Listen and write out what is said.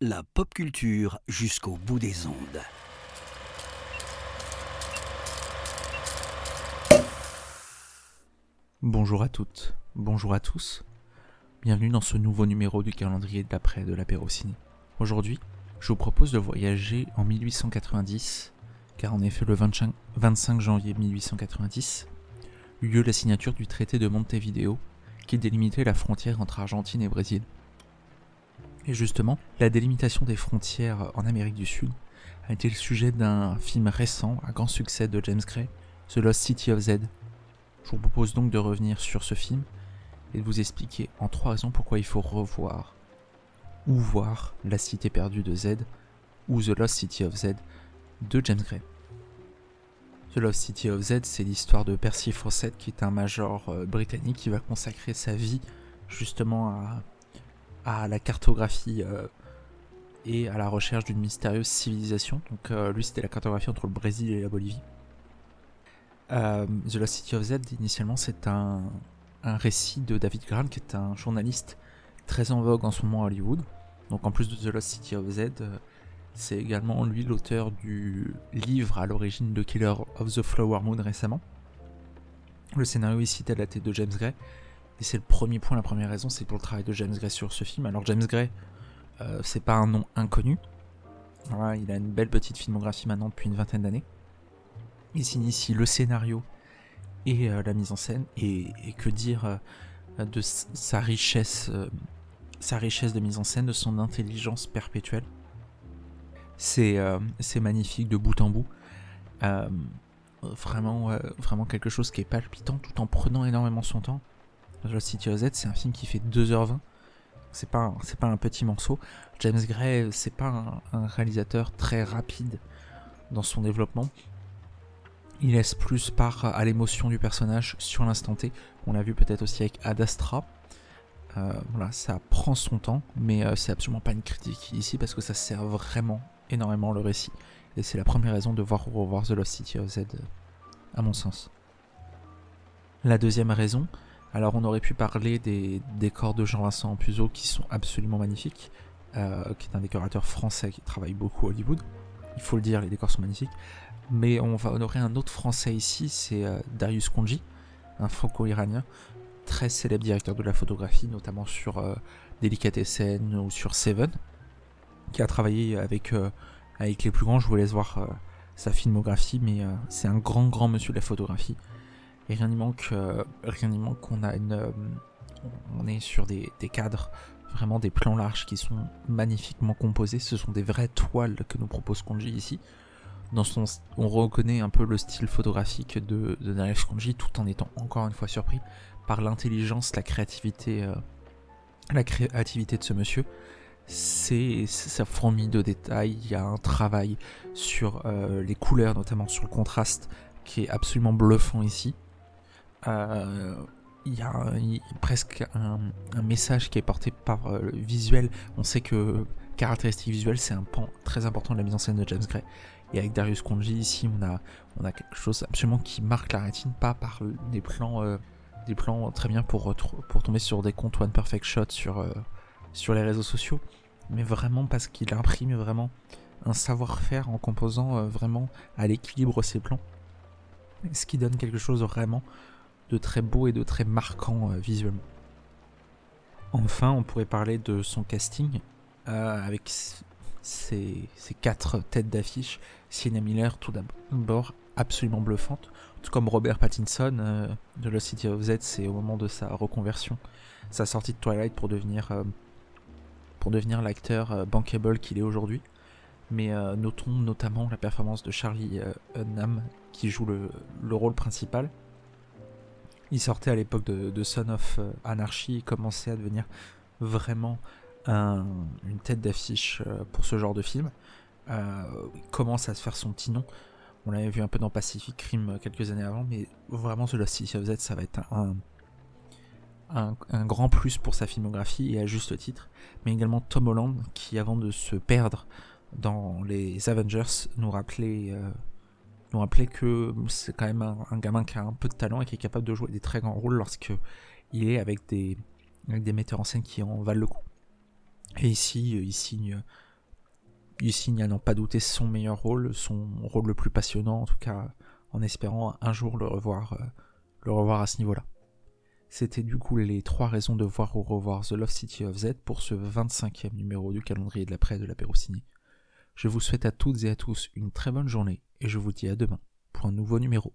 La pop culture jusqu'au bout des ondes. Bonjour à toutes, bonjour à tous. Bienvenue dans ce nouveau numéro du calendrier de l'après de l'apéro ciné. Aujourd'hui, je vous propose de voyager en 1890, car en effet le 25 janvier 1890 eut lieu la signature du traité de Montevideo qui délimitait la frontière entre Argentine et Brésil. Et justement, la délimitation des frontières en Amérique du Sud a été le sujet d'un film récent à grand succès de James Gray, The Lost City of Z. Je vous propose donc de revenir sur ce film et de vous expliquer en trois raisons pourquoi il faut revoir ou voir La Cité perdue de Z ou The Lost City of Z de James Gray. The Lost City of Z, c'est l'histoire de Percy Fawcett qui est un major euh, britannique qui va consacrer sa vie justement à, à la cartographie euh, et à la recherche d'une mystérieuse civilisation. Donc euh, lui c'était la cartographie entre le Brésil et la Bolivie. The Lost City of Z, initialement c'est un, un récit de David Grant qui est un journaliste très en vogue en ce moment à Hollywood. Donc en plus de The Lost City of Z, c'est également lui l'auteur du livre à l'origine de Killer of the Flower Moon récemment. Le scénario est cité à de James Gray. Et c'est le premier point, la première raison, c'est pour le travail de James Gray sur ce film. Alors James Gray, euh, c'est pas un nom inconnu. il a une belle petite filmographie maintenant depuis une vingtaine d'années. Il s'initie le scénario et euh, la mise en scène. Et, que dire euh, de sa richesse, sa richesse de mise en scène, de son intelligence perpétuelle. C'est magnifique de bout en bout. vraiment, vraiment quelque chose qui est palpitant tout en prenant énormément son temps. Lost City of c'est un film qui fait 2h20. C'est pas, pas un petit morceau. James Gray, c'est pas un, réalisateur très rapide dans son développement. Il laisse plus part à l'émotion du personnage sur l'instant T. On l'a vu peut-être aussi avec Ad Astra. Euh, voilà, ça prend son temps, mais euh, c'est absolument pas une critique ici parce que ça sert vraiment énormément le récit. Et c'est la première raison de voir revoir The Lost City of Z, euh, à mon sens. La deuxième raison, alors on aurait pu parler des décors de Jean-Vincent Puzo qui sont absolument magnifiques, euh, qui est un décorateur français qui travaille beaucoup à Hollywood. Il faut le dire, les décors sont magnifiques. Mais on va honorer un autre français ici, c'est euh, Darius Konji, un franco-iranien, très célèbre directeur de la photographie, notamment sur euh, Delicatessen ou sur Seven, qui a travaillé avec, avec les plus grands. Je vous laisse voir sa filmographie, mais c'est un grand, grand monsieur de la photographie. Et rien n'y manque, euh, rien n'y manque qu'on a une, euh, on est sur des, cadres, vraiment des plans larges qui sont magnifiquement composés. Ce sont des vraies toiles que nous propose Konji ici. On reconnaît un peu le style photographique de, de Naresh Konji, tout en étant encore une fois surpris par l'intelligence, la créativité, euh, la créativité de ce monsieur. C'est sa fourmi de détails. Il y a un travail sur les couleurs, notamment sur le contraste, qui est absolument bluffant ici. Euh, il y a, presque un, message qui est porté par euh, le visuel. On sait que caractéristique visuelle, c'est un pan très important de la mise en scène de James Gray. Et avec Darius Konji, ici, on a, on a quelque chose absolument qui marque la rétine, pas par des plans, euh, des plans très bien pour, pour tomber sur des comptes One Perfect Shot sur, sur les réseaux sociaux, mais vraiment parce qu'il imprime vraiment un savoir-faire en composant vraiment à l'équilibre ses plans. Ce qui donne quelque chose vraiment de très beau et de très marquant euh, visuellement. Enfin, on pourrait parler de son casting euh, avec ses, quatre têtes d'affiche. Sienna Miller, tout d'abord, absolument bluffante. Tout comme Robert Pattinson euh, de The City of Z, c'est au moment de sa reconversion, sa sortie de Twilight pour devenir, devenir l'acteur bankable qu'il est aujourd'hui. Mais notons notamment la performance de Charlie Hunnam qui joue le rôle principal il sortait à l'époque de, Son of euh, Anarchy, il commençait à devenir vraiment une tête d'affiche euh, pour ce genre de film. Euh, il commence à se faire son petit nom. On l'avait vu un peu dans Pacific Rim quelques années avant, mais vraiment The Lost City of Z, ça va être un, un, grand plus pour sa filmographie et à juste titre. Mais également Tom Holland, qui avant de se perdre dans les Avengers, nous rappelait nous rappeler que c'est quand même un, gamin qui a un peu de talent et qui est capable de jouer des très grands rôles lorsque il est avec des, metteurs en scène qui en valent le coup. Et ici, il signe, il signe à n'en pas douter son meilleur rôle, son rôle le plus passionnant, en tout cas, en espérant un jour le revoir, le revoir à ce niveau-là. C'était du coup les trois raisons de voir ou revoir The Love City of Z pour ce 25e numéro du calendrier de l'après de la Pérousini. Je vous souhaite à toutes et à tous une très bonne journée et je vous dis à demain pour un nouveau numéro.